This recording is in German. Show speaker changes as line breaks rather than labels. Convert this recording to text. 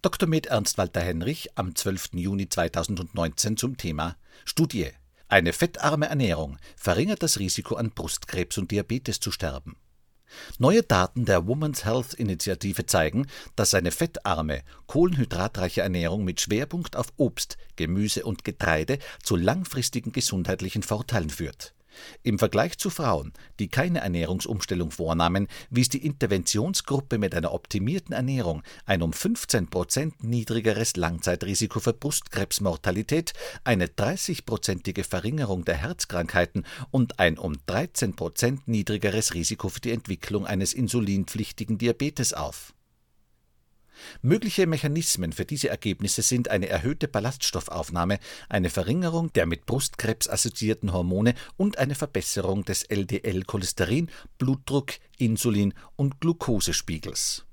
Dr. Med Ernst Walter Henrich am 12. Juni 2019 zum Thema Studie. Eine fettarme Ernährung verringert das Risiko an Brustkrebs und Diabetes zu sterben. Neue Daten der Women's Health Initiative zeigen, dass eine fettarme, kohlenhydratreiche Ernährung mit Schwerpunkt auf Obst, Gemüse und Getreide zu langfristigen gesundheitlichen Vorteilen führt im Vergleich zu Frauen, die keine Ernährungsumstellung vornahmen, wies die Interventionsgruppe mit einer optimierten Ernährung ein um 15 Prozent niedrigeres Langzeitrisiko für Brustkrebsmortalität, eine 30-prozentige Verringerung der Herzkrankheiten und ein um 13 Prozent niedrigeres Risiko für die Entwicklung eines insulinpflichtigen Diabetes auf Mögliche Mechanismen für diese Ergebnisse sind eine erhöhte Ballaststoffaufnahme, eine Verringerung der mit Brustkrebs assoziierten Hormone und eine Verbesserung des LDL-Cholesterin, Blutdruck, Insulin und Glukosespiegels